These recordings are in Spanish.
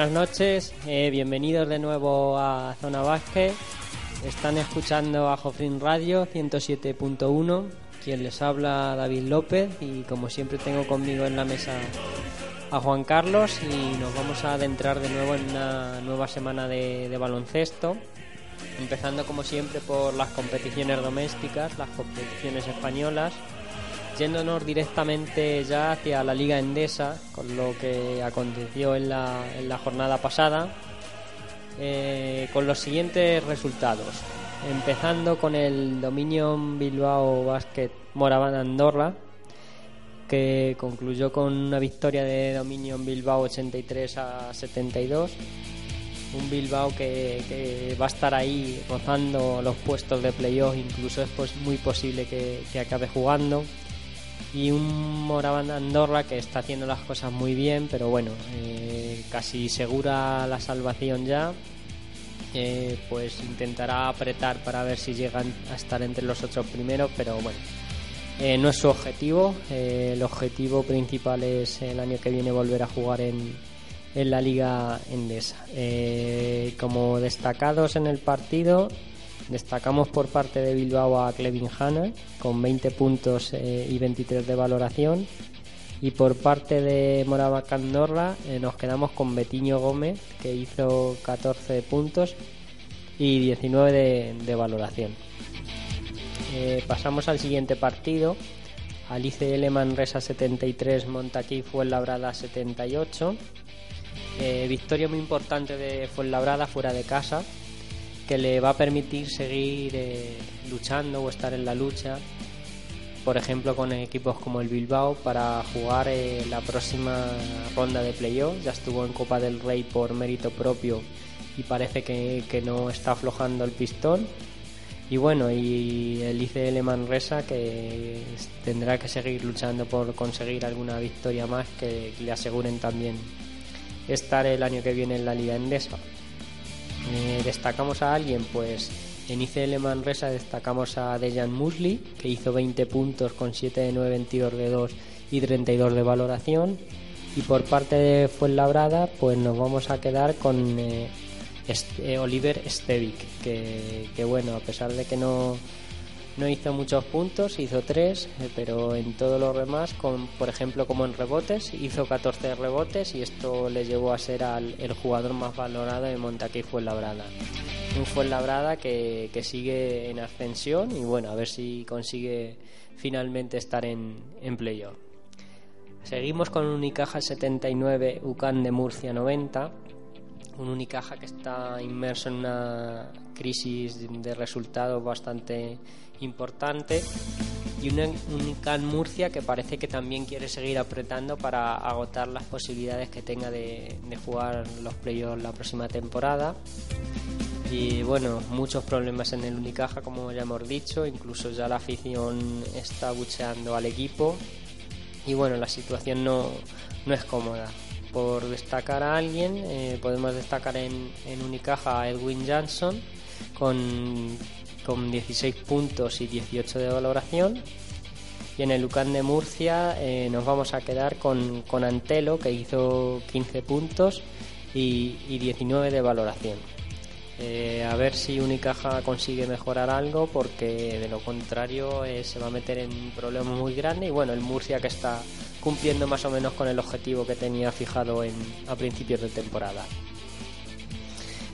Buenas noches, eh, bienvenidos de nuevo a Zona Vázquez. Están escuchando a Jofrin Radio 107.1, quien les habla David López y como siempre tengo conmigo en la mesa a Juan Carlos y nos vamos a adentrar de nuevo en una nueva semana de, de baloncesto, empezando como siempre por las competiciones domésticas, las competiciones españolas yéndonos directamente ya hacia la Liga Endesa, con lo que aconteció en la, jornada pasada, eh, con los siguientes resultados. Empezando con el Dominion Bilbao Basket Moraban Andorra, que concluyó con una victoria de Dominion Bilbao 83 a 72. Un Bilbao que, va a estar ahí rozando los puestos de playoff, incluso es pues muy posible que acabe jugando y un Moraván Andorra que está haciendo las cosas muy bien, pero bueno, eh, casi segura la salvación ya. Eh, pues intentará apretar para ver si llegan a estar entre los ocho primeros, pero bueno, eh, no es su objetivo. el objetivo principal es el año que viene volver a jugar en, en la Liga Endesa. como destacados en el partido, Destacamos por parte de Bilbao a Clevin Hanna con 20 puntos eh, y 23 de valoración. Y por parte de Morava Candorra eh, nos quedamos con Betiño Gómez que hizo 14 puntos y 19 de, valoración. Eh, pasamos al siguiente partido. Alice L. Manresa 73, Montaquí Fuenlabrada 78. victoria muy importante de Fuenlabrada fuera de casa, que le va a permitir seguir eh, luchando o estar en la lucha, por ejemplo con equipos como el Bilbao para jugar eh, la próxima ronda de playoff. Ya estuvo en Copa del Rey por mérito propio y parece que, no está aflojando el pistón. Y bueno, y el ICL Manresa que tendrá que seguir luchando por conseguir alguna victoria más que le aseguren también estar el año que viene en la Liga Endesa. Eh, destacamos a alguien, pues en ICL Manresa destacamos a Dejan Musli, que hizo 20 puntos con 7 de 9 en tiros de 2 y 32 de valoración. Y por parte de Fuenlabrada, pues nos vamos a quedar con eh, eh, Oliver Stevic, que, que bueno, a pesar de que no, no hizo muchos puntos, hizo 3, eh, pero en todo lo demás, por ejemplo como en rebotes, hizo 14 rebotes y esto le llevó a ser al, el jugador más valorado de Montaquí Fuenlabrada. Un Fuenlabrada que, que sigue en ascensión y bueno, a ver si consigue finalmente estar en, en playoff. Seguimos con Unicaja 79, UCAN de Murcia 90 un Unicaja que está inmerso en una crisis de resultados bastante importante y un Unican Murcia que parece que también quiere seguir apretando para agotar las posibilidades que tenga de, jugar los playoffs la próxima temporada. Y bueno, muchos problemas en el Unicaja, como ya hemos dicho, incluso ya la afición está bucheando al equipo. Y bueno, la situación no, no es cómoda. Por destacar a alguien, eh, podemos destacar en, en Unicaja a Edwin Johnson con con 16 puntos y 18 de valoración. Y en el Lucan de Murcia eh, nos vamos a quedar con, con, Antelo, que hizo 15 puntos y, 19 de valoración. Eh, a ver si Unicaja consigue mejorar algo, porque de lo contrario eh, se va a meter en problemas muy grandes. Y bueno, el Murcia que está cumpliendo más o menos con el objetivo que tenía fijado en, a principios de temporada.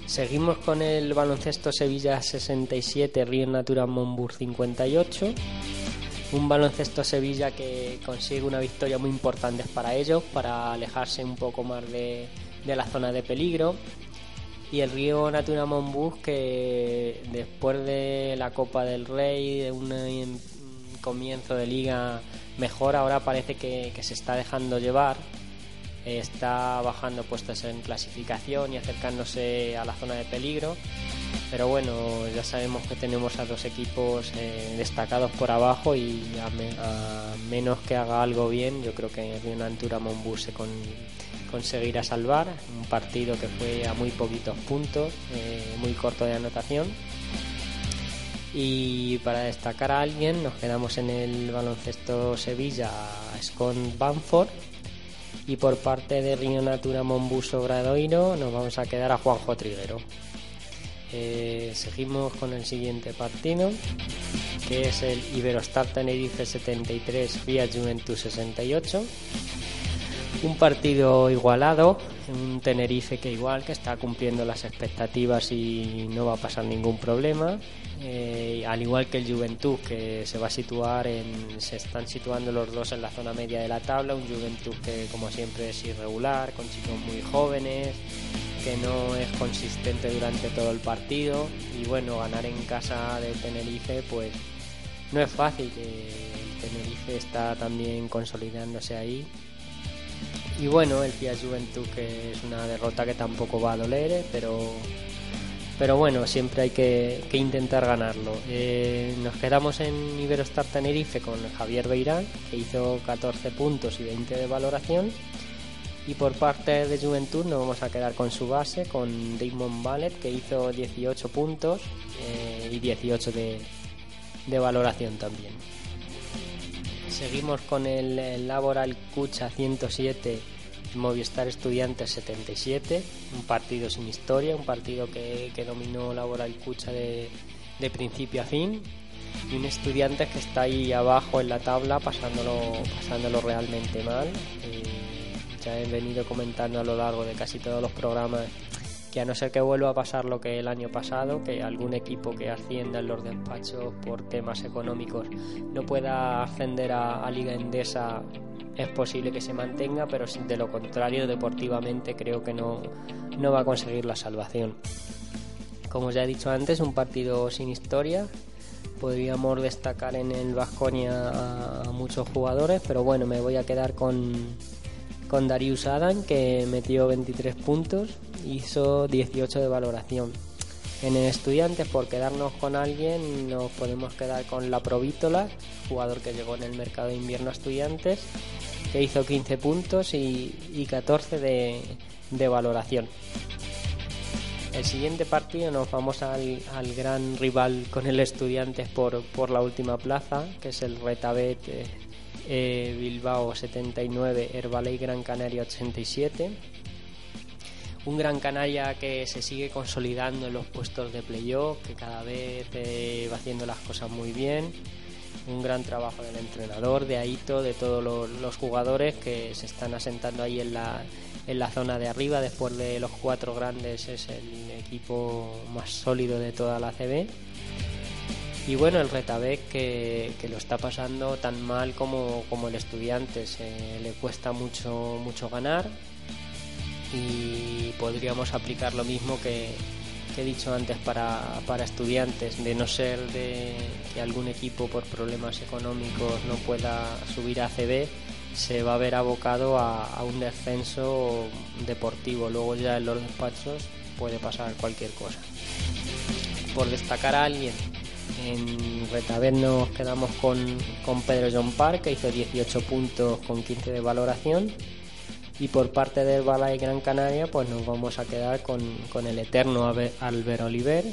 Seguimos con el baloncesto Sevilla 67, Río Natura Monbur 58. Un baloncesto Sevilla que consigue una victoria muy importante para ellos, para alejarse un poco más de, la zona de peligro. Y el Río Natura Monbus que después de la Copa del Rey, de un comienzo de liga mejor, ahora parece que se está dejando llevar está bajando puestos en clasificación y acercándose a la zona de peligro. Pero bueno, ya sabemos que tenemos a dos equipos eh, destacados por abajo y a, menos que haga algo bien, yo creo que altura Monbus se conseguirá salvar. Un partido que fue a muy poquitos puntos, eh, muy corto de anotación. Y para destacar a alguien, nos quedamos en el baloncesto Sevilla, Scott Banford, Y por parte de Río Natura Mombuso Gradoiro nos vamos a quedar a Juanjo Triguero. Eh, seguimos con el siguiente partido, que es el Iberostar Tenerife 73 vía Juventus 68. Un partido igualado, un Tenerife que igual, que está cumpliendo las expectativas y no va a pasar ningún problema. Eh, al igual que el Juventud, que se va a situar en. se están situando los dos en la zona media de la tabla. Un Juventud que, como siempre, es irregular, con chicos muy jóvenes, que no es consistente durante todo el partido. Y bueno, ganar en casa de Tenerife, pues no es fácil. El Tenerife está también consolidándose ahí y bueno, el Fiat Juventud que es una derrota que tampoco va a doler, eh, pero, pero bueno, siempre hay que, intentar ganarlo. Eh, nos quedamos en Iberostar Tenerife con Javier Beirán, que hizo 14 puntos y 20 de valoración. Y por parte de Juventud nos vamos a quedar con su base, con Damon Ballet, que hizo 18 puntos eh, y 18 de, de valoración también. Seguimos con el, Laboral Cucha 107 Movistar Estudiantes 77, un partido sin historia, un partido que, dominó Laboral Cucha de, principio a fin y un estudiante que está ahí abajo en la tabla pasándolo, pasándolo realmente mal. Eh, ya he venido comentando a lo largo de casi todos los programas que a no ser que vuelva a pasar lo que el año pasado, que algún equipo que ascienda en los despachos por temas económicos no pueda ascender a, Liga Endesa, es posible que se mantenga, pero de lo contrario, deportivamente creo que no, no va a conseguir la salvación. Como ya he dicho antes, un partido sin historia. Podríamos destacar en el Vasconia a muchos jugadores, pero bueno, me voy a quedar con, con Darius Adam, que metió 23 puntos, hizo 18 de valoración. En el Estudiantes, por quedarnos con alguien, nos podemos quedar con la Provítola, jugador que llegó en el mercado de invierno a Estudiantes, que hizo 15 puntos y, 14 de, valoración. El siguiente partido nos vamos al, gran rival con el Estudiantes por, la última plaza, que es el Retabet eh, eh, Bilbao 79, Herbalay Gran Canaria 87 un Gran Canaria que se sigue consolidando en los puestos de playoff, que cada vez eh, va haciendo las cosas muy bien. Un gran trabajo del entrenador, de Aito, de todos los, jugadores que se están asentando ahí en la, en la zona de arriba. Después de los cuatro grandes, es el equipo más sólido de toda la CB. Y bueno, el Retabec que, que, lo está pasando tan mal como, como el Estudiantes. le cuesta mucho, mucho ganar y podríamos aplicar lo mismo que, he dicho antes para, para, estudiantes, de no ser de que algún equipo por problemas económicos no pueda subir a CB, se va a ver abocado a, un descenso deportivo. Luego ya en los despachos puede pasar cualquier cosa. Por destacar a alguien, en Retabet nos quedamos con, con Pedro John Park, que hizo 18 puntos con 15 de valoración y por parte del Balay Gran Canaria, pues nos vamos a quedar con, el eterno Albert Oliver,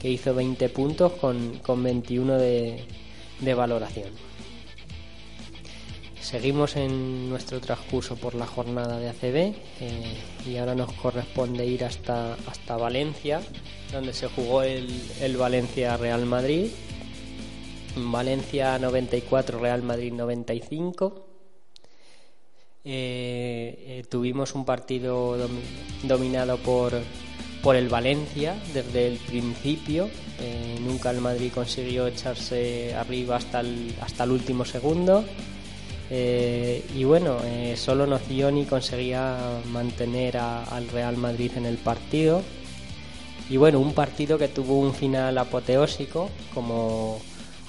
que hizo 20 puntos con, 21 de, valoración. Seguimos en nuestro transcurso por la jornada de ACB eh, y ahora nos corresponde ir hasta, hasta Valencia, donde se jugó el, el Valencia Real Madrid. Valencia 94, Real Madrid 95. Eh, eh, tuvimos un partido dominado por, por el Valencia desde el principio. Eh, nunca el Madrid consiguió echarse arriba hasta el, hasta el último segundo. y bueno, solo Nocioni conseguía mantener al Real Madrid en el partido. Y bueno, un partido que tuvo un final apoteósico, como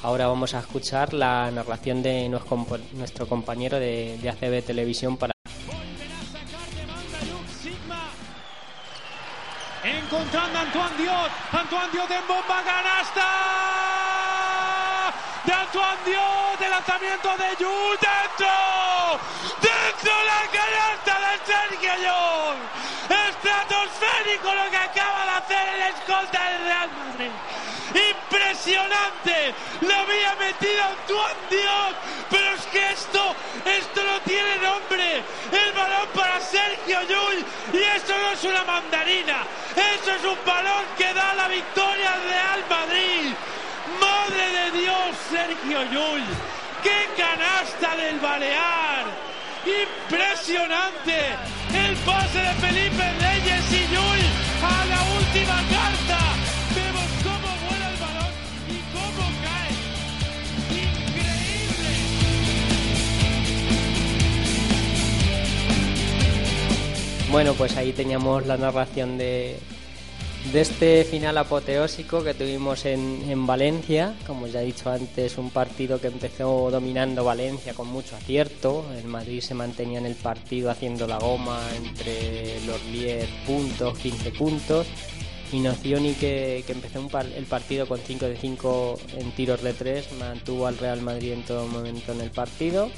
Ahora vamos a escuchar la narración de nuestro compañero de, de ACB Televisión para... Encontrando a Antoine Diot, Antoine Diot en bomba canasta de Antoine Diot, el lanzamiento de Jules dentro, dentro la canasta de Sergio Llull, estratosférico lo que acaba de hacer el escolta del Real Madrid. Impresionante, lo había metido Antoine Dios, pero es que esto, esto no tiene nombre. El balón para Sergio Llull y eso no es una mandarina, eso es un balón que da la victoria al Real Madrid. Madre de Dios, Sergio Llull, qué canasta del Balear. Impresionante el pase de Felipe Reyes y Llull a la última carta. Vemos cómo vuela el balón y cómo cae. Increíble. Bueno, pues ahí teníamos la narración de, de este final apoteósico que tuvimos en, en Valencia. Como ya he dicho antes, un partido que empezó dominando Valencia con mucho acierto. El Madrid se mantenía en el partido haciendo la goma entre los 10 puntos, 15 puntos. Y Nocioni, que, que empezó el partido con 5 de 5 en tiros de 3, mantuvo al Real Madrid en todo momento en el partido.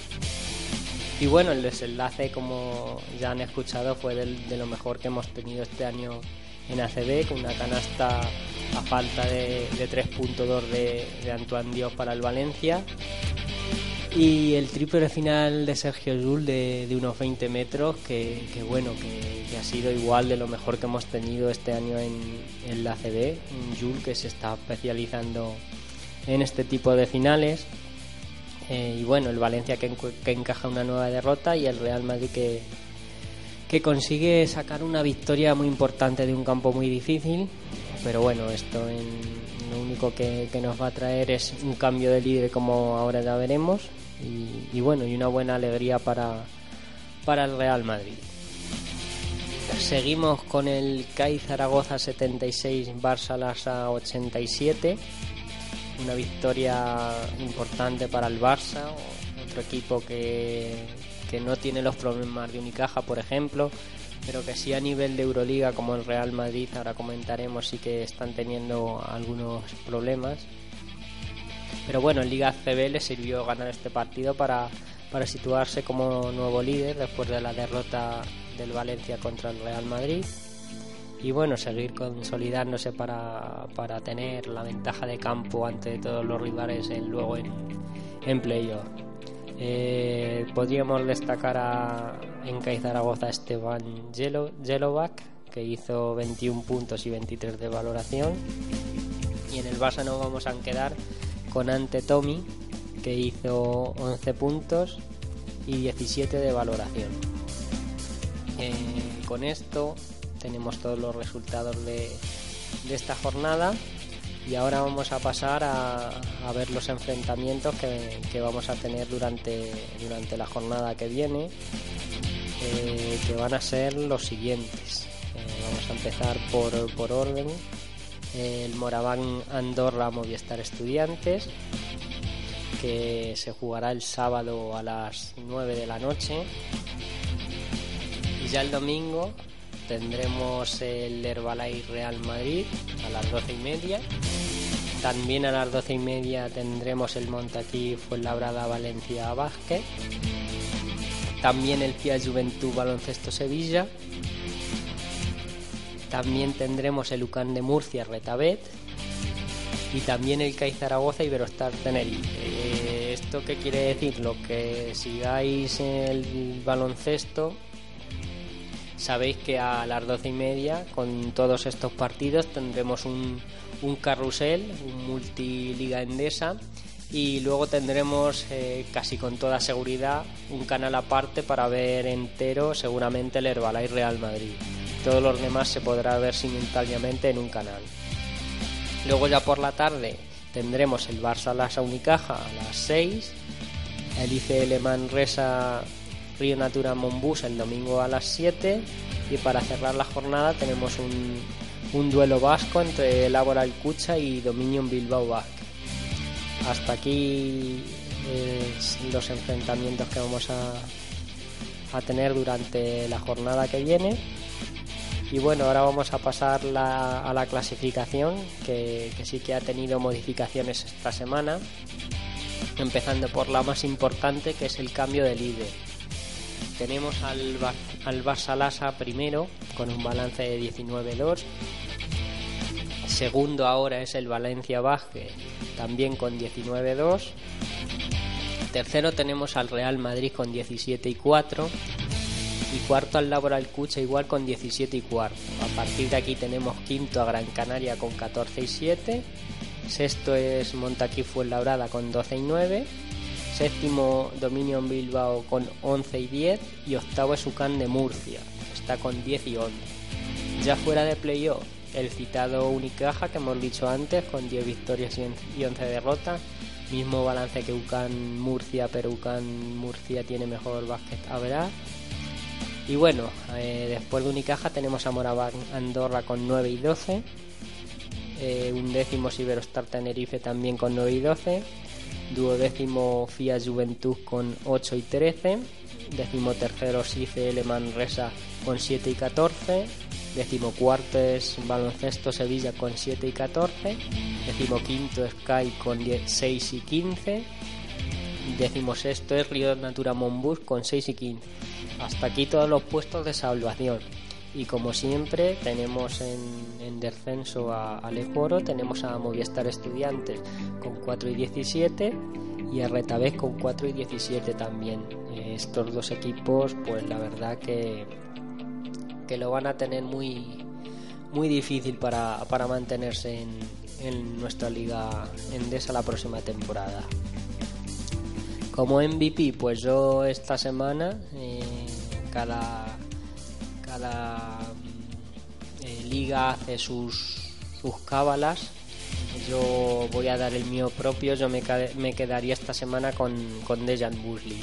Y bueno, el desenlace, como ya han escuchado, fue de lo mejor que hemos tenido este año en ACB, con una canasta a falta de, de 3.2 de, de Antoine Dios para el Valencia. Y el triple final de Sergio Llull de, de unos 20 metros, que, que bueno, que, que ha sido igual de lo mejor que hemos tenido este año en, en la. Un Llull que se está especializando en este tipo de finales. Eh, y bueno, el Valencia que, que encaja una nueva derrota y el Real Madrid que, que consigue sacar una victoria muy importante de un campo muy difícil. Pero bueno, esto lo único que, nos va a traer es un cambio de líder como ahora ya veremos. Y, y bueno, y una buena alegría para, para el Real Madrid. Seguimos con el CAI Zaragoza 76, Barça Lassa 87 una victoria importante para el Barça, otro equipo que, que no tiene los problemas de Unicaja, por ejemplo, pero que sí a nivel de Euroliga, como el Real Madrid, ahora comentaremos, sí que están teniendo algunos problemas. Pero bueno, en Liga CB le sirvió ganar este partido para, para situarse como nuevo líder después de la derrota del Valencia contra el Real Madrid y bueno, seguir consolidándose para, para tener la ventaja de campo ante todos los rivales en, luego en, en playoff. Eh, podríamos destacar a, en CAI Zaragoza Esteban Jelo- Jelovac, que hizo 21 puntos y 23 de valoración. Y en el Barça nos vamos a quedar con Ante Tommy, que hizo 11 puntos y 17 de valoración. Eh, con esto tenemos todos los resultados de esta jornada y ahora vamos a pasar a, ver los enfrentamientos que, que vamos a tener durante, durante la jornada que viene, eh, que van a ser los siguientes. Eh, vamos a empezar por, por orden. El Moraván Andorra Movistar Estudiantes, que se jugará el sábado a las 9 de la noche. Y ya el domingo tendremos el Herbalife Real Madrid a las 12 y media. También a las 12 y media tendremos el Montaquí Fuenlabrada Valencia Vázquez. También el FIA Juventud Baloncesto Sevilla. También tendremos el UCAN de Murcia Retabet. Y también el CAI Zaragoza Iberostar Tenerife. Eh, ¿Esto qué quiere decir? Lo que sigáis el baloncesto sabéis que a las doce y media con todos estos partidos tendremos un, un carrusel, un multiliga endesa y luego tendremos eh, casi con toda seguridad un canal aparte para ver entero seguramente el Herbalife Real Madrid. Todos los demás se podrá ver simultáneamente en un canal. Luego ya por la tarde tendremos el Barça Lasa Unicaja a las 6, el ICL Manresa Río Natura Monbus el domingo a las 7 y para cerrar la jornada tenemos un, un duelo vasco entre Laboral Cucha y Dominion Bilbao Basque. Hasta aquí eh, los enfrentamientos que vamos a, a tener durante la jornada que viene. Y bueno, ahora vamos a pasar a la clasificación, que sí que ha tenido modificaciones esta semana, empezando por la más importante, que es el cambio de líder. Tenemos al, Bar- al Barça Lassa primero con un balance de 19-2. Segundo ahora es el Valencia Vázquez también con 19-2. Tercero tenemos al Real Madrid con 17 y 4 y cuarto al Laboral Cucha igual con 17 y cuarto. A partir de aquí tenemos quinto a Gran Canaria con 14 y 7, sexto es Montaquí Fuenlabrada con 12 y 9, séptimo Dominion Bilbao con 11 y 10 y octavo es Ucán de Murcia, está con 10 y 11. Ya fuera de playoff, el citado Unicaja que hemos dicho antes con 10 victorias y 11 derrotas, mismo balance que Ucán Murcia, pero Ucán Murcia tiene mejor básquet a y bueno, eh, después de Unicaja tenemos a Moraván Andorra con 9 y 12. Eh, un décimo Iberostar Tenerife también con 9 y 12. Duodécimo FIA Juventud con 8 y 13. Décimo tercero SICL Manresa con 7 y 14. Décimo cuarto es Baloncesto Sevilla con 7 y 14. Décimo quinto Sky con 6 y 15. Décimo sexto es Río Natura Monbus con 6 y 15. Hasta aquí todos los puestos de salvación. Y como siempre tenemos en, descenso a Alejoro, tenemos a Movistar Estudiantes con 4 y 17 y a Retabés con 4 y 17 también. estos dos equipos pues la verdad que, que lo van a tener muy, muy difícil para, mantenerse en, en nuestra liga endesa la próxima temporada. Como MVP, pues yo esta semana, eh, cada, cada eh, liga hace sus, sus cábalas. Yo voy a dar el mío propio, yo me, me quedaría esta semana con, con Dejan Busley.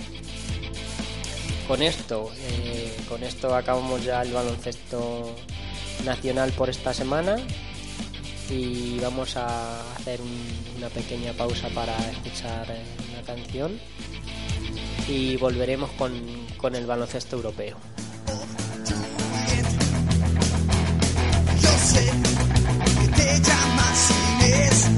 Con esto, eh, con esto acabamos ya el baloncesto nacional por esta semana y vamos a hacer una pequeña pausa para escuchar una canción y volveremos con, con el baloncesto europeo. Llamas Inés.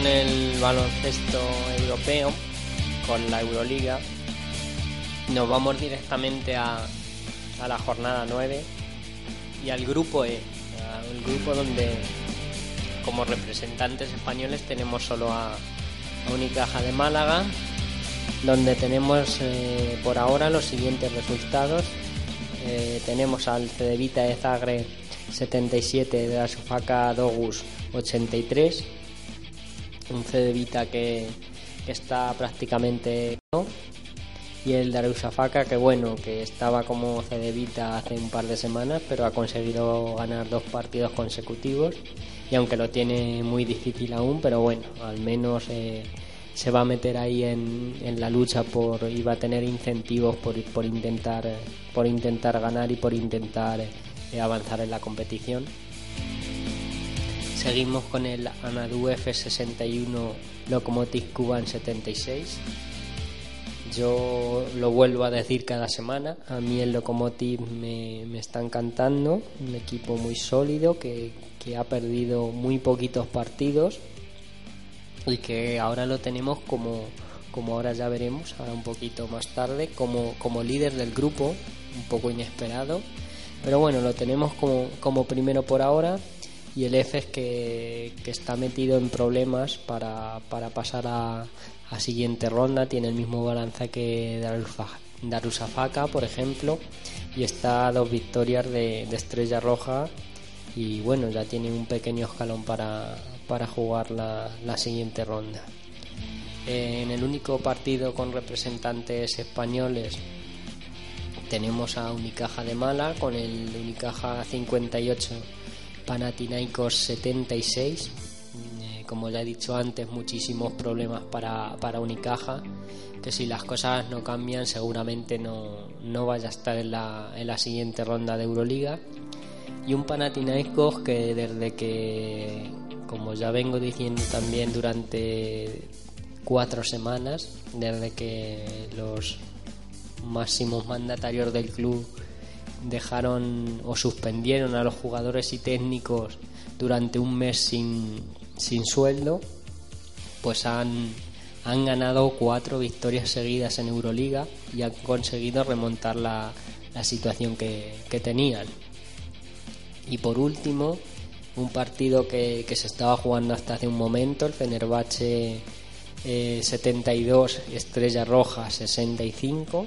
Con el baloncesto europeo, con la Euroliga, nos vamos directamente a, a la jornada 9 y al grupo E, el grupo donde como representantes españoles tenemos solo a, a Unicaja de Málaga, donde tenemos eh, por ahora los siguientes resultados. Eh, tenemos al Cedevita de Zagreb 77 de la Sofaka Dogus 83 un Cedevita que, que está prácticamente ¿no? y el Darussafaka que bueno que estaba como Cedevita hace un par de semanas pero ha conseguido ganar dos partidos consecutivos y aunque lo tiene muy difícil aún pero bueno al menos eh, se va a meter ahí en, en, la lucha por y va a tener incentivos por, por intentar por intentar ganar y por intentar eh, avanzar en la competición Seguimos con el Anadu F61 Locomotive Cuban 76. Yo lo vuelvo a decir cada semana. A mí el Locomotive me, me está encantando. Un equipo muy sólido que, que, ha perdido muy poquitos partidos y que ahora lo tenemos como, como ahora ya veremos, ahora un poquito más tarde, como, como líder del grupo. Un poco inesperado. Pero bueno, lo tenemos como, como primero por ahora y el F es que, que está metido en problemas para, para pasar a, a, siguiente ronda, tiene el mismo balance que Darussafaka, por ejemplo, y está a dos victorias de, de, Estrella Roja. Y bueno, ya tiene un pequeño escalón para, para jugar la, la siguiente ronda. En el único partido con representantes españoles tenemos a Unicaja de Mala con el Unicaja 58 Panathinaikos 76. Eh, como ya he dicho antes, muchísimos problemas para, para Unicaja, que si las cosas no cambian seguramente no, no vaya a estar en la, en la siguiente ronda de Euroliga. Y un Panathinaikos que desde que, como ya vengo diciendo también durante cuatro semanas, desde que los máximos mandatarios del club dejaron o suspendieron a los jugadores y técnicos durante un mes sin, sin sueldo, pues han, han ganado cuatro victorias seguidas en Euroliga y han conseguido remontar la, la situación que, que, tenían. Y por último, un partido que, que, se estaba jugando hasta hace un momento, el Fenerbahce eh, 72, Estrella Roja 65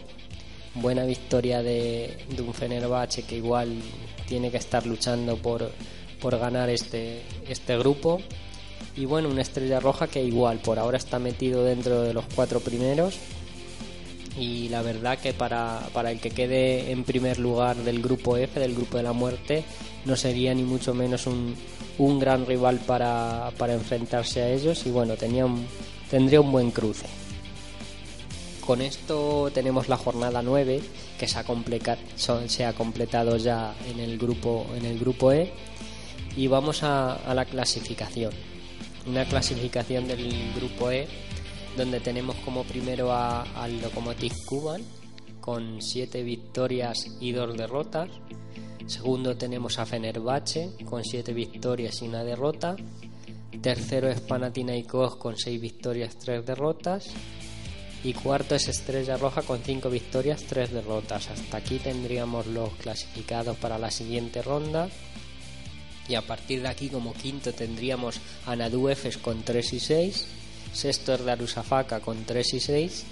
buena victoria de, un Fenerbahce que igual tiene que estar luchando por, por ganar este, este grupo. Y bueno, una estrella roja que igual por ahora está metido dentro de los cuatro primeros. Y la verdad que para, para el que quede en primer lugar del grupo F, del grupo de la muerte, no sería ni mucho menos un, un gran rival para, para enfrentarse a ellos. Y bueno, tenía un, tendría un buen cruce. Con esto tenemos la jornada 9 que se ha, completado ya en el grupo, en el grupo E y vamos a, la clasificación. Una clasificación del grupo E donde tenemos como primero a, al Lokomotiv Kuban con 7 victorias y 2 derrotas. Segundo tenemos a Fenerbahce con 7 victorias y una derrota. Tercero es Panathinaikos con 6 victorias, 3 derrotas y cuarto es Estrella Roja con 5 victorias, 3 derrotas. Hasta aquí tendríamos los clasificados para la siguiente ronda. Y a partir de aquí como quinto tendríamos a Naduefes con 3 y 6, sexto es Darusafaka con 3 y 6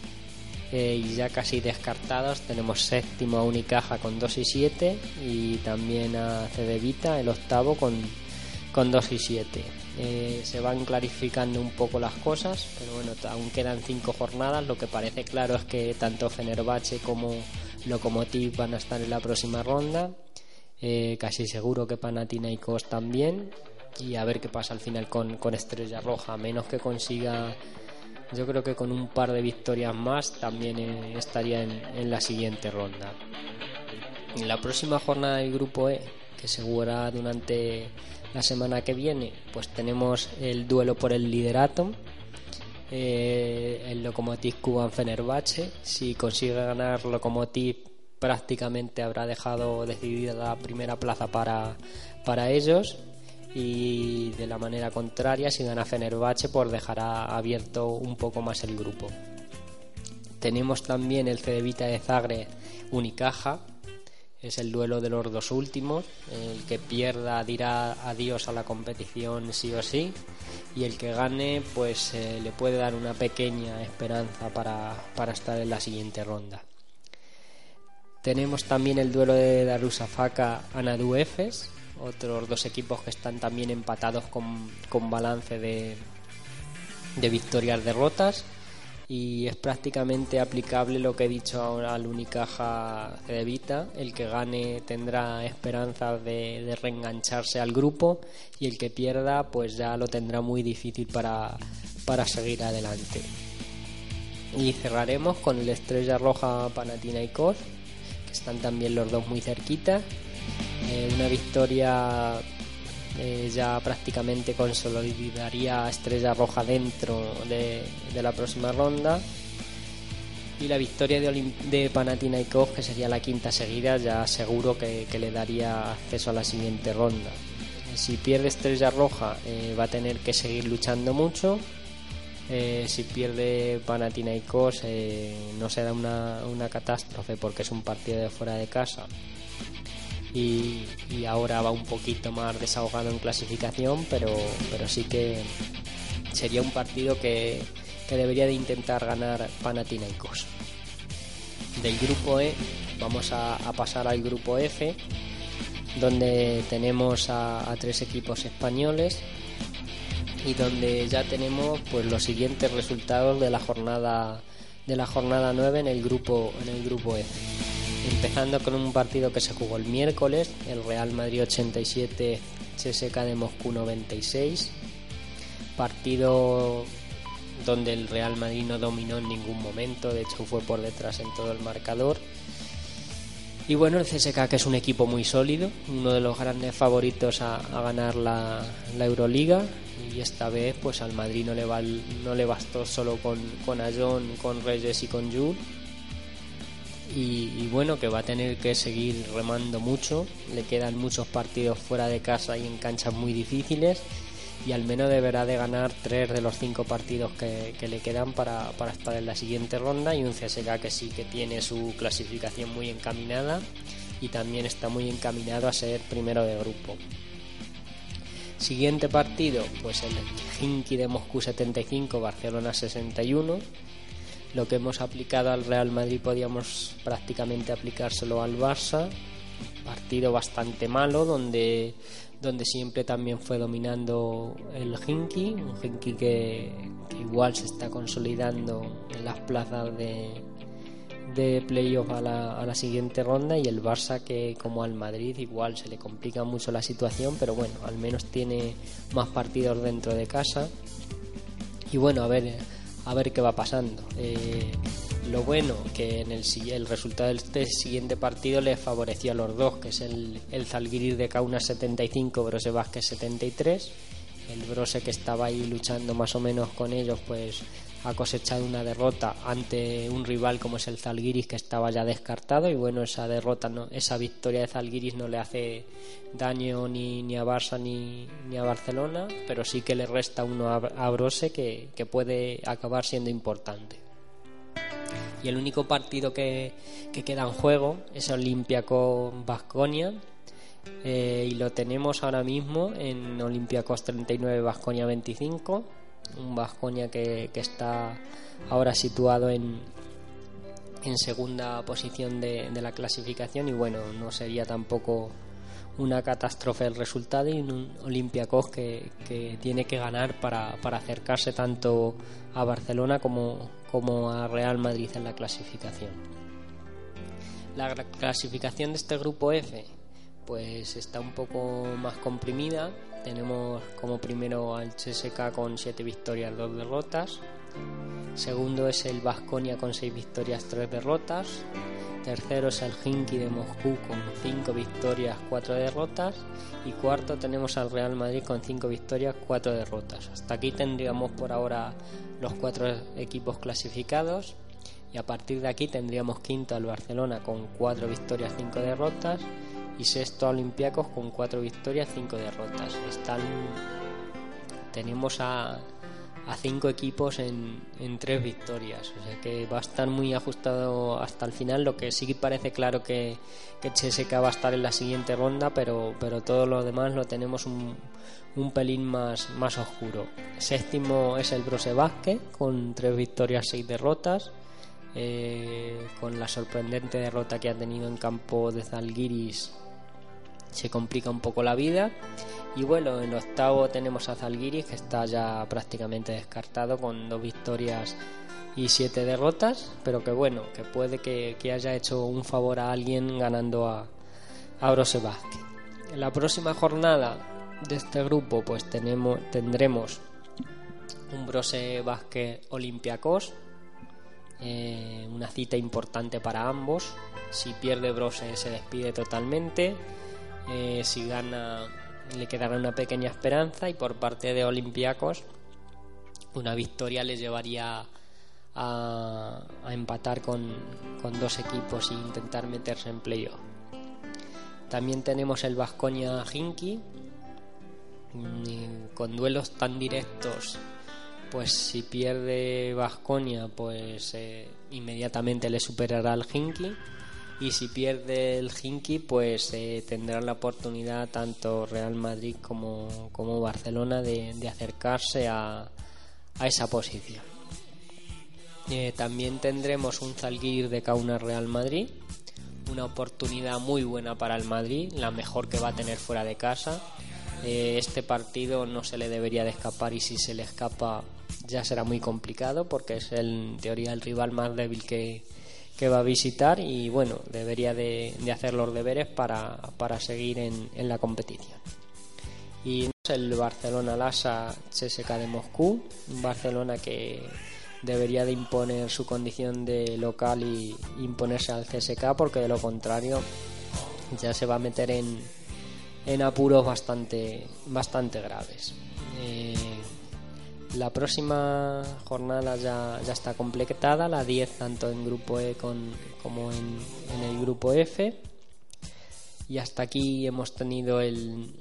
eh, y ya casi descartados tenemos séptimo a Unicaja con 2 y 7 y también a Cedevita el octavo con, con 2 y 7 eh, se van clarificando un poco las cosas, pero bueno, aún quedan cinco jornadas. Lo que parece claro es que tanto Fenerbahce como Lokomotiv van a estar en la próxima ronda. Eh, casi seguro que Panathinaikos también. Y a ver qué pasa al final con, con Estrella Roja. A menos que consiga, yo creo que con un par de victorias más también eh, estaría en, la siguiente ronda. En la próxima jornada del grupo E, que se durante la semana que viene pues tenemos el duelo por el liderato eh, el Lokomotiv Kuban Fenerbahce. Si consigue ganar Lokomotiv prácticamente habrá dejado decidida la primera plaza para, para ellos. Y de la manera contraria, si gana Fenerbahce, pues dejará abierto un poco más el grupo. Tenemos también el Cedevita de Zagreb Unicaja, es el duelo de los dos últimos. El que pierda dirá adiós a la competición sí o sí. Y el que gane, pues eh, le puede dar una pequeña esperanza para, para, estar en la siguiente ronda. Tenemos también el duelo de Darusafaka Anadu Efes, otros dos equipos que están también empatados con, con balance de, de victorias-derrotas y es prácticamente aplicable lo que he dicho ahora al Unicaja Cedevita. El que gane tendrá esperanzas de, reengancharse al grupo y el que pierda pues ya lo tendrá muy difícil para, para seguir adelante. Y cerraremos con el Estrella Roja Panathinaikos, que están también los dos muy cerquita. Eh, una victoria eh, ya prácticamente consolidaría a Estrella Roja dentro de, la próxima ronda. Y la victoria de, Olim de Panathinaikos, que sería la quinta seguida, ya seguro que, le daría acceso a la siguiente ronda. Si pierde Estrella Roja, eh, va a tener que seguir luchando mucho. Eh, si pierde Panathinaikos, no será una, una catástrofe porque es un partido de fuera de casa y, ahora va un poquito más desahogado en clasificación, pero, pero sí que sería un partido que, que debería de intentar ganar Panathinaikos. Del grupo E vamos a, pasar al grupo F, donde tenemos a, tres equipos españoles y donde ya tenemos pues los siguientes resultados de la jornada de la jornada 9 en el grupo en el grupo F empezando con un partido que se jugó el miércoles, el Real Madrid 87, CSK de Moscú 96, partido donde el Real Madrid no dominó en ningún momento, de hecho fue por detrás en todo el marcador. Y bueno, el CSK que es un equipo muy sólido, uno de los grandes favoritos a, ganar la, la, Euroliga y esta vez pues al Madrid no le, va, no le bastó solo con, con Ayón, con Reyes y con Jules y, bueno, que va a tener que seguir remando mucho. Le quedan muchos partidos fuera de casa y en canchas muy difíciles. Y al menos deberá de ganar tres de los cinco partidos que, le quedan para, para, estar en la siguiente ronda. Y un CSK que sí que tiene su clasificación muy encaminada y también está muy encaminado a ser primero de grupo. Siguiente partido, pues el Hinky de Moscú 75, Barcelona 61 lo que hemos aplicado al Real Madrid podíamos prácticamente aplicárselo al Barça. Partido bastante malo donde donde siempre también fue dominando el Hinky un Hinky que, igual se está consolidando en las plazas de, de playoff a la, a la siguiente ronda y el Barça que como al Madrid igual se le complica mucho la situación pero bueno al menos tiene más partidos dentro de casa. Y bueno a ver a ver qué va pasando. Eh, lo bueno que en el, el resultado del este siguiente partido le favoreció a los dos, que es el, el Zalgiris de Kaunas 75, Brose Vázquez 73. El Brose que estaba ahí luchando más o menos con ellos, pues ha cosechado una derrota ante un rival como es el Zalgiris que estaba ya descartado y bueno esa derrota no, esa victoria de Zalgiris no le hace daño ni, ni a Barça ni, ni, a Barcelona pero sí que le resta uno a, a Brose que, que, puede acabar siendo importante. Y el único partido que, que queda en juego es Olympiacos Basconia eh, y lo tenemos ahora mismo en Olympiacos 39 Basconia 25 un Vasconia que, está ahora situado en, en segunda posición de, de, la clasificación y bueno, no sería tampoco una catástrofe el resultado y un Olympiacos que, que tiene que ganar para, para, acercarse tanto a Barcelona como, como a Real Madrid en la clasificación. La clasificación de este grupo F pues está un poco más comprimida tenemos como primero al CSK con 7 victorias, 2 derrotas. Segundo es el Vasconia con 6 victorias, 3 derrotas. Tercero es el Hinky de Moscú con 5 victorias, 4 derrotas. Y cuarto tenemos al Real Madrid con 5 victorias, 4 derrotas. Hasta aquí tendríamos por ahora los 4 equipos clasificados. Y a partir de aquí tendríamos quinto al Barcelona con 4 victorias, 5 derrotas y sexto Olympiacos con cuatro victorias, cinco derrotas. Están tenemos a, a cinco equipos en, tres victorias, o sea que va a estar muy ajustado hasta el final. Lo que sí parece claro que, que CSK va a estar en la siguiente ronda, pero, pero todo lo demás lo tenemos un, un pelín más, más oscuro. Séptimo es el Brose Basque con tres victorias, seis derrotas. Eh, con la sorprendente derrota que ha tenido en campo de Zalgiris se complica un poco la vida. Y bueno, en octavo tenemos a Zalgiris, que está ya prácticamente descartado con dos victorias y siete derrotas, pero que bueno, que puede que, que haya hecho un favor a alguien ganando a, a Brose Basque. En la próxima jornada de este grupo, pues tenemos, tendremos un Brose Basque Olympiacos, eh, una cita importante para ambos. Si pierde Brose se despide totalmente. Eh, si gana le quedará una pequeña esperanza y por parte de Olympiacos una victoria les llevaría a, empatar con, dos equipos e intentar meterse en playoff. También tenemos el Vasconia Hinky con duelos tan directos pues si pierde Vasconia pues eh, inmediatamente le superará al Hinky y si pierde el Hinky pues eh, tendrá la oportunidad tanto Real Madrid como, como Barcelona de, acercarse a, a, esa posición. Eh, también tendremos un Zalgiris de Kauna Real Madrid. Una oportunidad muy buena para el Madrid la mejor que va a tener fuera de casa. Este partido no se le debería de escapar y si se le escapa ya será muy complicado porque es el, en teoría el rival más débil que, que va a visitar y bueno, debería de, de hacer los deberes para, para seguir en, en, la competición. Y el Barcelona Lasa CSK de Moscú, un Barcelona que debería de imponer su condición de local y imponerse al CSK porque de lo contrario ya se va a meter en, en apuros bastante, bastante graves. Eh, la próxima jornada ya, está completada, la 10 tanto en grupo E con, como en, en, el grupo F. Y hasta aquí hemos tenido el,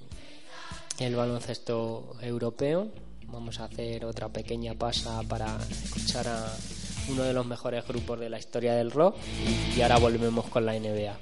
el baloncesto europeo. Vamos a hacer otra pequeña pasa para escuchar a uno de los mejores grupos de la historia del rock y ahora volvemos con la NBA.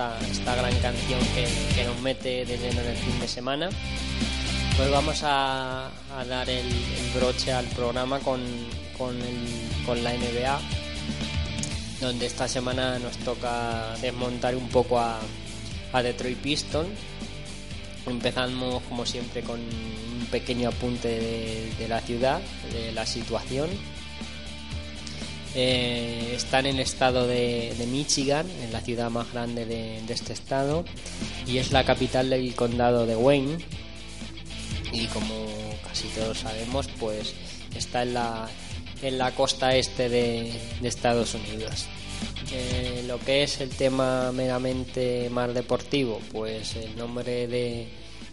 Esta, esta gran canción que, que nos mete de lleno en el fin de semana, pues vamos a, a dar el, el broche al programa con, con, el- con la NBA, donde esta semana nos toca desmontar un poco a, a Detroit Pistons. Empezamos como siempre con un pequeño apunte de, de la ciudad, de la situación. Eh, está en el estado de, de Michigan, en la ciudad más grande de, de este estado, y es la capital del condado de Wayne. Y como casi todos sabemos, pues está en la, en la costa este de, de Estados Unidos. Eh, lo que es el tema meramente más deportivo, pues el nombre de,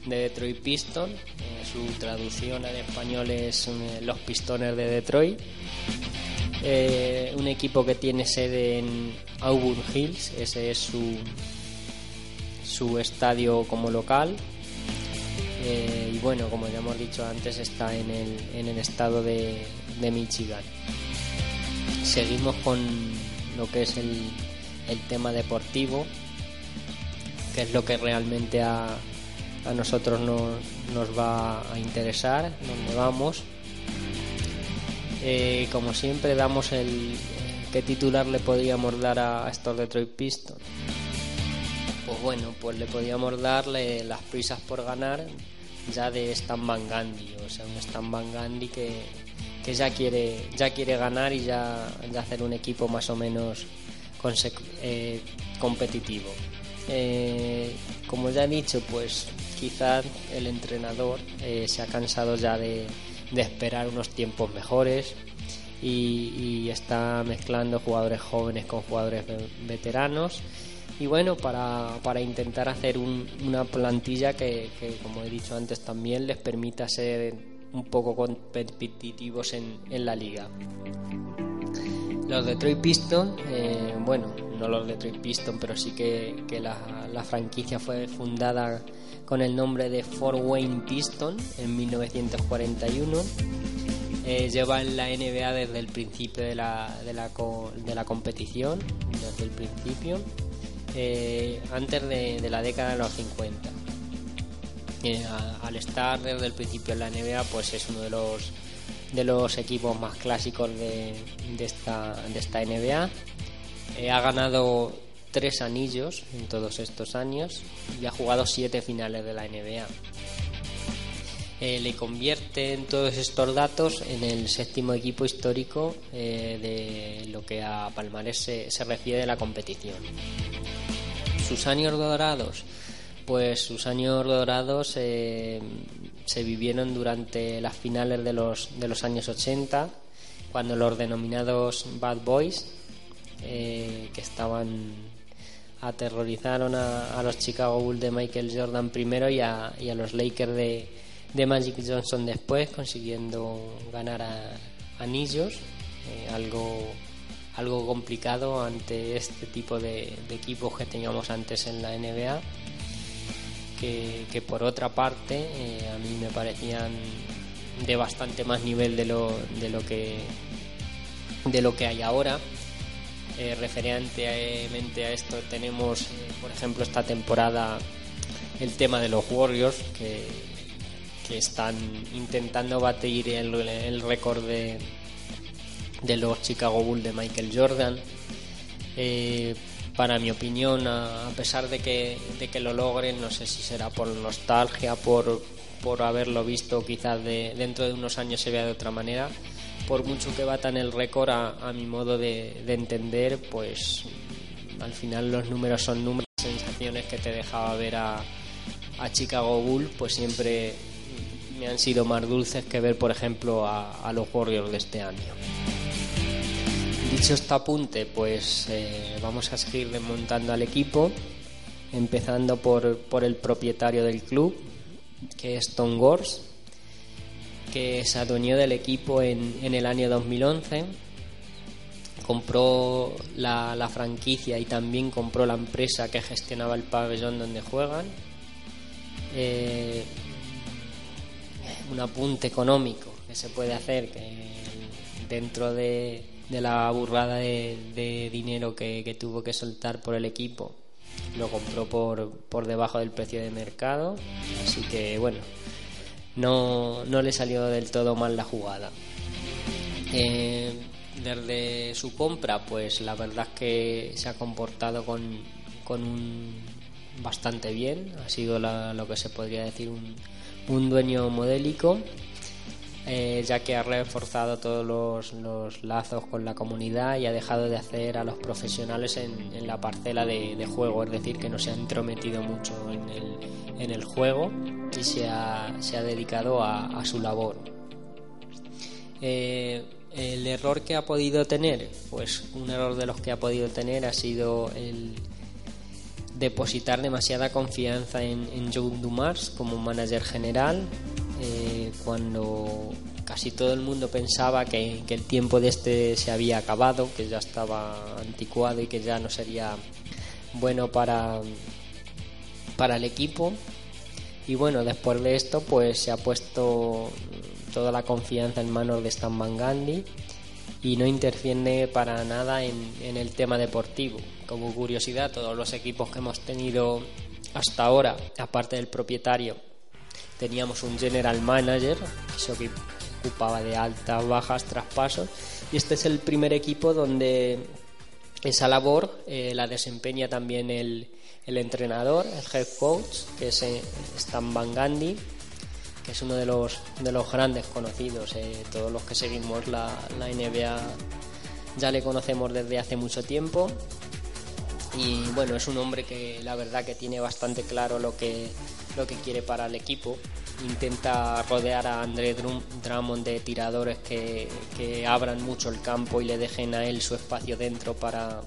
de Detroit Pistons, eh, su traducción al español es eh, Los Pistones de Detroit. Eh, un equipo que tiene sede en Auburn Hills, ese es su, su estadio como local. Eh, y bueno, como ya hemos dicho antes, está en el, en el estado de, de Michigan. Seguimos con lo que es el, el tema deportivo, que es lo que realmente a, a nosotros nos, nos va a interesar, donde vamos. Eh, como siempre damos el qué titular le podríamos dar a estos Detroit Pistons. Pues bueno, pues le podíamos darle las prisas por ganar ya de Stan Van Gundy, o sea, un Stan Van Gundy que, que ya quiere ya quiere ganar y ya, hacer un equipo más o menos eh, competitivo. Eh, como ya he dicho, pues quizás el entrenador eh, se ha cansado ya de, de esperar unos tiempos mejores y, está mezclando jugadores jóvenes con jugadores ve- veteranos y bueno, para, para intentar hacer un- una plantilla que, que, como he dicho antes, también les permita ser un poco competitivos en, en la liga. Los Detroit Pistons, eh, bueno, no los Detroit Pistons, pero sí que, que la, la franquicia fue fundada con el nombre de Fort Wayne Piston en 1941. Eh, lleva en la NBA desde el principio de la, de la, competición, desde el principio, eh, antes de, la década de los 50. Eh, al estar desde el principio en la NBA, pues es uno de los de los equipos más clásicos de, de esta, de esta NBA. Eh, ha ganado tres anillos en todos estos años y ha jugado siete finales de la NBA. Eh, le convierte en todos estos datos en el séptimo equipo histórico eh, de lo que a Palmarés se, refiere de la competición. Sus años dorados, pues sus años dorados eh, se vivieron durante las finales de los, de los años 80, cuando los denominados Bad Boys, que estaban aterrorizaron a, los Chicago Bulls de Michael Jordan primero y a, los Lakers de, Magic Johnson después, consiguiendo ganar a- anillos, eh, algo algo complicado ante este tipo de, equipos que teníamos antes en la NBA que, que por otra parte eh, a mí me parecían de bastante más nivel de lo, de lo que de lo que hay ahora eh, referentemente a esto tenemos eh, por ejemplo esta temporada el tema de los Warriors que, que están intentando batir el, el récord de, de los Chicago Bulls de Michael Jordan. Eh, para mi opinión, a, pesar de que, de que lo logren, no sé si será por nostalgia, por, por haberlo visto quizás de, dentro de unos años se vea de otra manera, por mucho que batan el récord, a, mi modo de, de entender, pues al final los números son números, sensaciones que te dejaba ver a, Chicago Bull, pues siempre me han sido más dulces que ver, por ejemplo, a, los Warriors de este año. Dicho este apunte, pues eh, vamos a seguir desmontando al equipo, empezando por, por el propietario del club, que es Tom Gors, que se adueñó del equipo en, el año 2011, compró la, franquicia y también compró la empresa que gestionaba el pabellón donde juegan. Eh, un apunte económico que se puede hacer que dentro de, la burrada de, dinero que, tuvo que soltar por el equipo. Lo compró por, por debajo del precio de mercado, así que bueno, no, no le salió del todo mal la jugada. Eh, desde su compra, pues la verdad es que se ha comportado con, con un bastante bien. Ha sido lo que se podría decir un, un dueño modélico eh, ya que ha reforzado todos los, lazos con la comunidad y ha dejado de hacer a los profesionales en, la parcela de, juego, es decir, que no se ha entrometido mucho en el, juego y se ha, dedicado a, su labor. Eh, el error que ha podido tener, pues un error de los que ha podido tener ha sido el depositar demasiada confianza en, en Joe Dumars como manager general eh, cuando casi todo el mundo pensaba que, el tiempo de este se había acabado, que ya estaba anticuado y que ya no sería bueno para, para el equipo. Y bueno, después de esto, pues se ha puesto toda la confianza en manos de Stan Van Gandhi y no interfiere para nada en, en el tema deportivo. Como curiosidad, todos los equipos que hemos tenido hasta ahora, aparte del propietario, teníamos un general manager que se ocupaba de altas, bajas, traspasos y este es el primer equipo donde esa labor eh, la desempeña también el, el, entrenador, el head coach, que es eh, Stan Van Gandhi, que es uno de los, de los grandes conocidos. Eh, todos los que seguimos la, la NBA ya le conocemos desde hace mucho tiempo y bueno, es un hombre que la verdad que tiene bastante claro lo que lo que quiere para el equipo. Intenta rodear a André Drummond de tiradores que, abran mucho el campo y le dejen a él su espacio dentro para,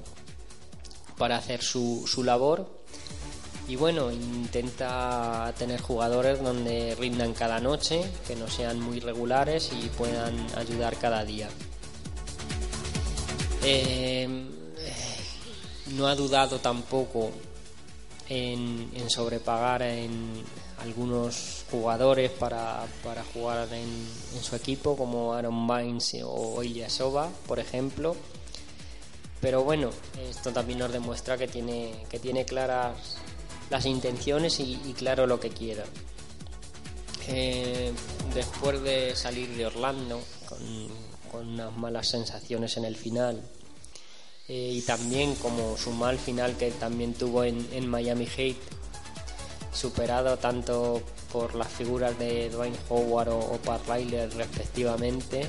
para hacer su, su labor. Y bueno, intenta tener jugadores donde rindan cada noche, que no sean muy regulares y puedan ayudar cada día. Eh, no ha dudado tampoco en, sobrepagar en algunos jugadores para, jugar en, su equipo, como Aaron Bynes o Ilyasova, por ejemplo. Pero bueno, esto también nos demuestra que tiene, que tiene claras las intenciones y, claro lo que quiera. Eh, después de salir de Orlando con unas malas sensaciones en el final eh, y también como su mal final que también tuvo en, Miami Heat, superado tanto por las figuras de Dwayne Howard o, o Pat Riley respectivamente,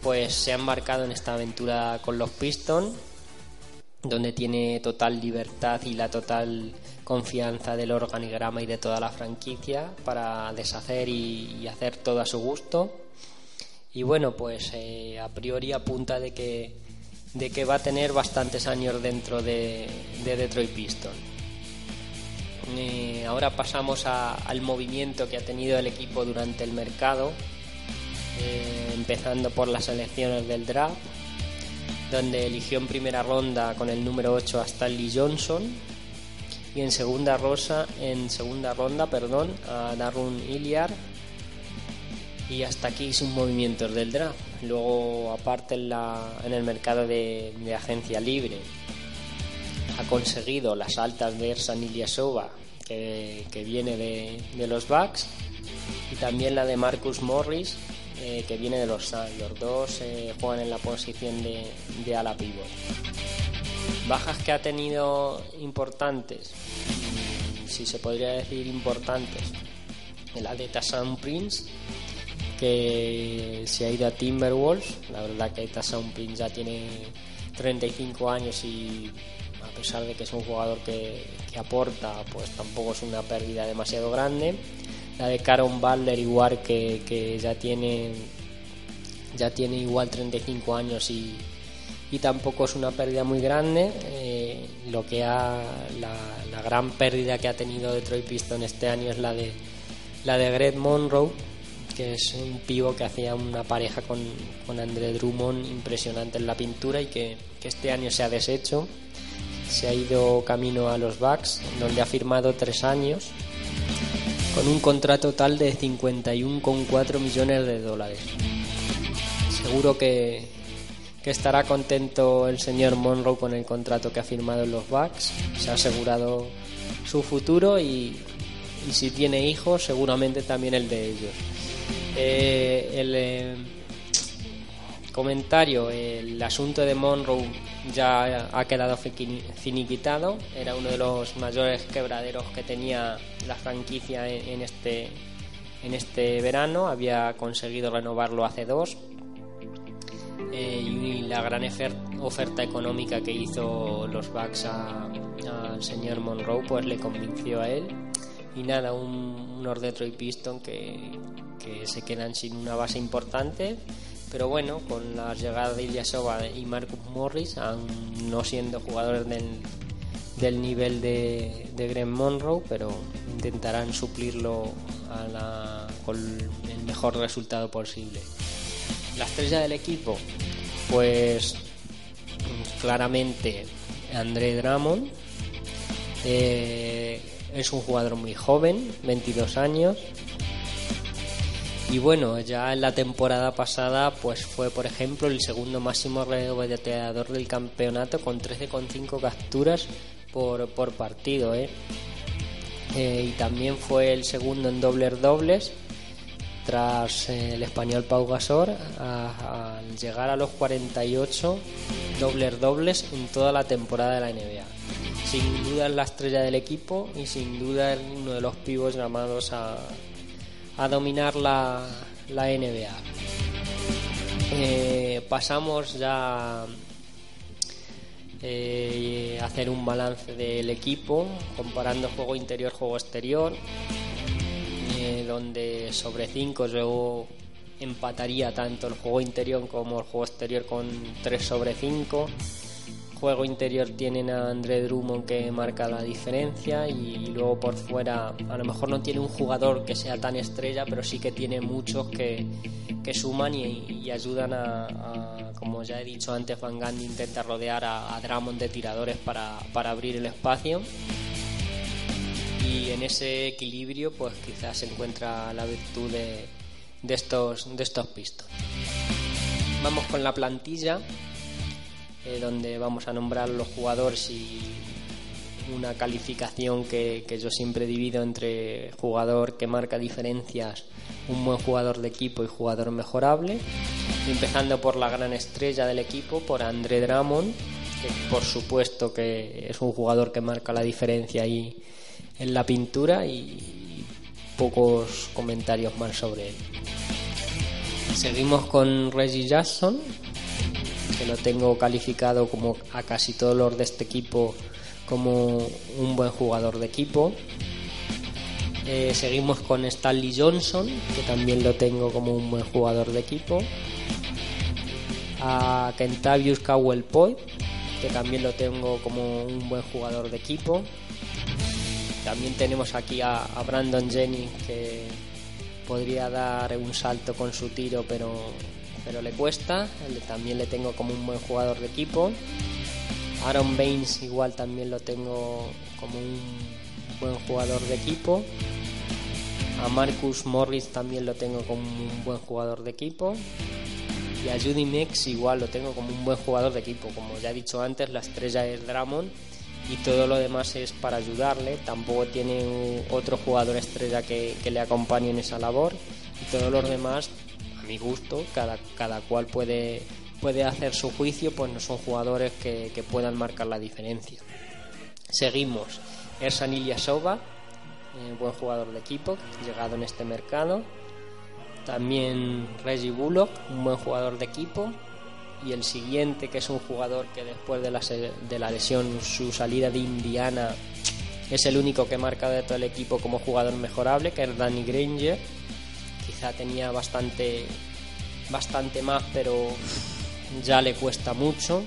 pues se ha embarcado en esta aventura con los Pistons, donde tiene total libertad y la total confianza del organigrama y de toda la franquicia para deshacer y, hacer todo a su gusto. Y bueno, pues eh, a priori apunta de que de que va a tener bastantes años dentro de, Detroit Pistons. ahora pasamos al movimiento que ha tenido el equipo durante el mercado, eh, empezando por las elecciones del draft, donde eligió en primera ronda con el número 8 a Stanley Johnson y en segunda, rosa, en segunda ronda perdón, a Darun Iliar y hasta aquí sus movimientos del draft. Luego, aparte en, la, en el mercado de, agencia libre, ha conseguido las altas de Ersan Ilyasova, que, que viene de, los Bucks, y también la de Marcus Morris, eh, que viene de los Suns. Los dos eh, juegan en la posición de, de ala pivot. Bajas que ha tenido importantes, si se podría decir importantes, la de Tassan Prince, que se ha ido a Timberwolves. La verdad que Tassaun Prince ya tiene 35 años y a pesar de que es un jugador que, aporta, pues tampoco es una pérdida demasiado grande. La de Caron Butler igual que, ya tiene ya tiene igual 35 años y, y tampoco es una pérdida muy grande. Eh, lo que ha la, la, gran pérdida que ha tenido Detroit Pistons este año es la de la de Greg Monroe que es un pivo que hacía una pareja con, con André Drummond impresionante en la pintura y que, este año se ha deshecho. Se ha ido camino a los Bucks, donde ha firmado tres años con un contrato total de 51,4 millones de dólares. Seguro que, que estará contento el señor Monroe con el contrato que ha firmado en los Bucks. Se ha asegurado su futuro y, y si tiene hijos, seguramente también el de ellos. Eh, el eh, comentario, el asunto de Monroe ya ha quedado finiquitado. Era uno de los mayores quebraderos que tenía la franquicia en, este en este verano. Había conseguido renovarlo hace dos. Eh, y la gran oferta económica que hizo los Bucks al señor Monroe pues le convenció a él y nada un, unos Detroit Pistons que, que se quedan sin una base importante pero bueno con la llegada de Ilyasova y Marcus Morris aún no siendo jugadores del, del nivel de, de Greg Monroe pero intentarán suplirlo con el mejor resultado posible la estrella del equipo, pues claramente André Drummond. Eh, es un jugador muy joven, 22 años. Y bueno, ya en la temporada pasada, pues fue, por ejemplo, el segundo máximo reboteador del campeonato con 13,5 capturas por, por partido. ¿eh? Eh, y también fue el segundo en dobles dobles tras eh, el español Pau Gasol al llegar a los 48 dobles dobles en toda la temporada de la NBA. Sin duda es la estrella del equipo y sin duda es uno de los pibos llamados a, a dominar la, la NBA. Eh, pasamos ya eh, a hacer un balance del equipo comparando juego interior juego exterior eh, donde sobre 5 yo empataría tanto el juego interior como el juego exterior con 3 sobre 5 juego interior tienen a André Drummond que marca la diferencia y, luego por fuera a lo mejor no tiene un jugador que sea tan estrella pero sí que tiene muchos que, que suman y, ayudan a, como ya he dicho antes Van Gundy intenta rodear a, a Drummond de tiradores para, para abrir el espacio. Y en ese equilibrio pues quizás se encuentra la virtud de, de estos de estos pistos. Vamos con la plantilla donde vamos a nombrar los jugadores y una calificación que, que yo siempre divido entre jugador que marca diferencias un buen jugador de equipo y jugador mejorable empezando por la gran estrella del equipo por André Drummond que por supuesto que es un jugador que marca la diferencia ahí en la pintura y pocos comentarios más sobre él. Seguimos con Reggie Jackson, lo tengo calificado como a casi todos los de este equipo como un buen jugador de equipo. Eh, seguimos con Stanley Johnson, que también lo tengo como un buen jugador de equipo. A Kentavious Cowell Poy, que también lo tengo como un buen jugador de equipo. También tenemos aquí a Brandon Jennings que podría dar un salto con su tiro, pero, pero le cuesta. También le tengo como un buen jugador de equipo. Aaron Baines igual también lo tengo como un buen jugador de equipo. A Marcus Morris también lo tengo como un buen jugador de equipo. Y a Judy Mex igual lo tengo como un buen jugador de equipo. Como ya he dicho antes, la estrella es Drummond y todo lo demás es para ayudarle. Tampoco tiene otro jugador estrella que, que le acompañe en esa labor. Y todos los demás, mi gusto, cada, cada cual puede, puede hacer su juicio, pues no son jugadores que, puedan marcar la diferencia. Seguimos. Ersan Ilyasova, eh, buen jugador de equipo, llegado en este mercado. También Reggie Bullock, un buen jugador de equipo. Y el siguiente, que es un jugador que después de la, de la lesión, su salida de Indiana, es el único que marca de todo el equipo como jugador mejorable, que es Danny Granger. Quizá tenía bastante, bastante más, pero ya le cuesta mucho.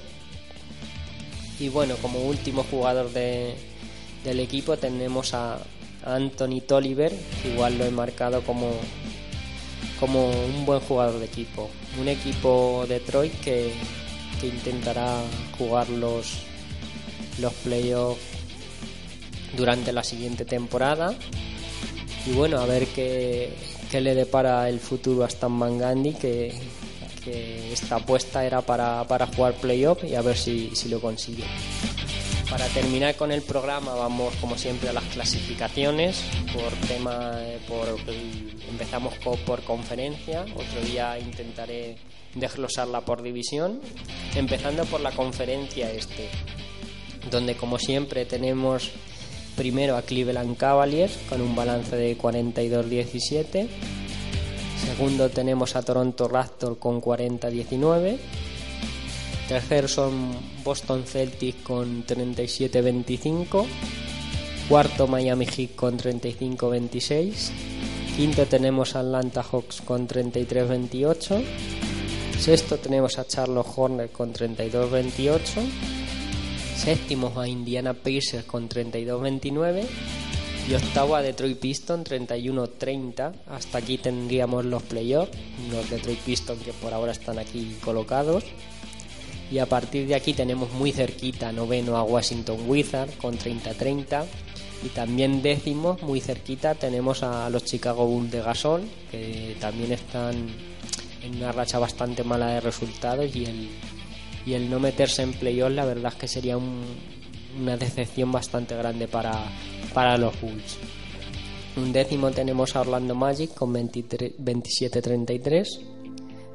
Y bueno, como último jugador de- del equipo tenemos a Anthony Tolliver, que igual lo he marcado como, como un buen jugador de equipo. Un equipo Detroit que, que intentará jugar los, los playoffs durante la siguiente temporada. Y bueno, a ver qué, qué le depara el futuro a Stan Van Gundy, que, que esta apuesta era para, para jugar playoff y a ver si, si lo consigue. Para terminar con el programa vamos como siempre a las clasificaciones. Por tema eh, por empezamos por conferencia, otro día intentaré desglosarla por división, empezando por la conferencia este, donde como siempre tenemos primero a Cleveland Cavaliers con un balance de 42-17, segundo tenemos a Toronto Raptors con 40-19, tercero son Boston Celtics con 37-25, cuarto Miami Heat con 35-26, quinto tenemos a Atlanta Hawks con 33-28, sexto tenemos a Charlotte Hornets con 32-28, séptimo a Indiana Pacers con 32-29 y octavo a Detroit Pistons 31-30. Hasta aquí tendríamos los playoffs, los Detroit Pistons que por ahora están aquí colocados y a partir de aquí tenemos muy cerquita noveno a Washington Wizards con 30-30 y también décimo muy cerquita tenemos a los Chicago Bulls de Gasol que también están en una racha bastante mala de resultados y el, y el no meterse en playoffs la verdad es que sería una decepción bastante grande para, para los Bulls. Un décimo tenemos a Orlando Magic con 27-33.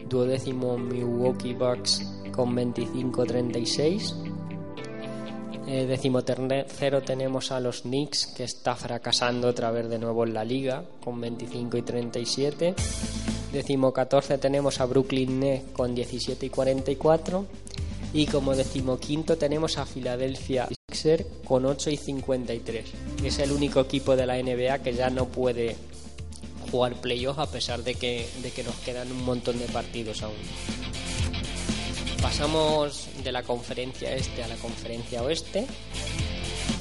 Duodécimo Milwaukee Bucks con 25-36. Eh, décimo tercero tenemos a los Knicks que está fracasando otra vez de nuevo en la liga con 25 y 37. 14 tenemos a Brooklyn Nets con 17 y 44. Y como decimoquinto tenemos a Philadelphia Sixers con 8 y 53. Es el único equipo de la NBA que ya no puede jugar playoffs a pesar de que, de que nos quedan un montón de partidos aún. Pasamos de la conferencia este a la conferencia oeste,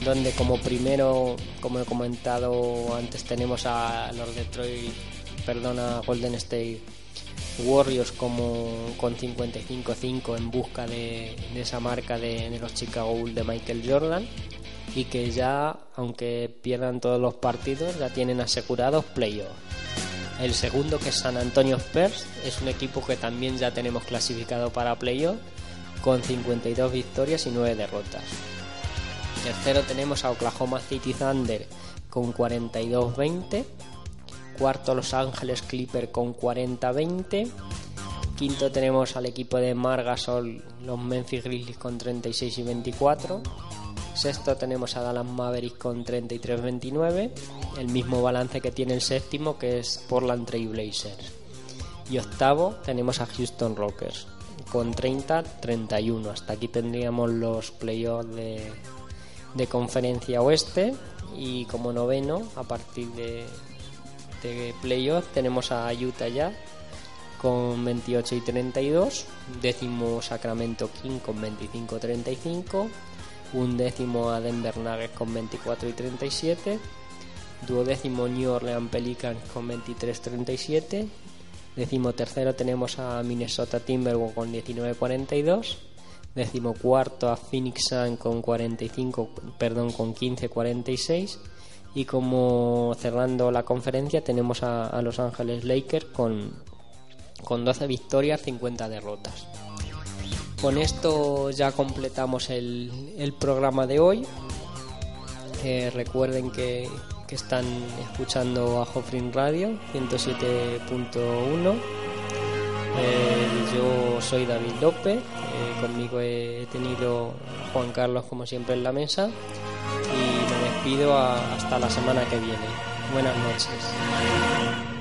donde como primero, como he comentado antes, tenemos a los Detroit, perdona, Golden State Warriors como con 55-5 en busca de, esa marca de, los Chicago Bulls de Michael Jordan y que ya, aunque pierdan todos los partidos, ya tienen asegurados playoffs. El segundo, que es San Antonio Spurs, es un equipo que también ya tenemos clasificado para playoff con 52 victorias y 9 derrotas. Tercero tenemos a Oklahoma City Thunder con 42-20. Cuarto Los Ángeles Clipper con 40-20. Quinto tenemos al equipo de Margasol, los Memphis Grizzlies con 36 y 24. Sexto tenemos a Dallas Mavericks con 33-29, el mismo balance que tiene el séptimo que es Portland Trail Blazers. Y octavo tenemos a Houston Rockers con 30-31. Hasta aquí tendríamos los playoffs de, de conferencia oeste y como noveno a partir de, de playoff tenemos a Utah ya con 28 y 32, décimo Sacramento King con 25-35 un décimo a Denver Nuggets con 24 y 37, duodécimo New Orleans Pelicans con 23-37, décimo tercero tenemos a Minnesota Timberwolves con 19-42, décimo cuarto a Phoenix Sun con 45, perdón, con 15-46 y como cerrando la conferencia tenemos a, Los Ángeles Lakers con, con 12 victorias, 50 derrotas. Con esto ya completamos el, programa de hoy. Eh, recuerden que, que, están escuchando a Jofrin Radio 107.1. Eh, yo soy David López, eh, conmigo he tenido a Juan Carlos como siempre en la mesa y me despido hasta la semana que viene. Buenas noches.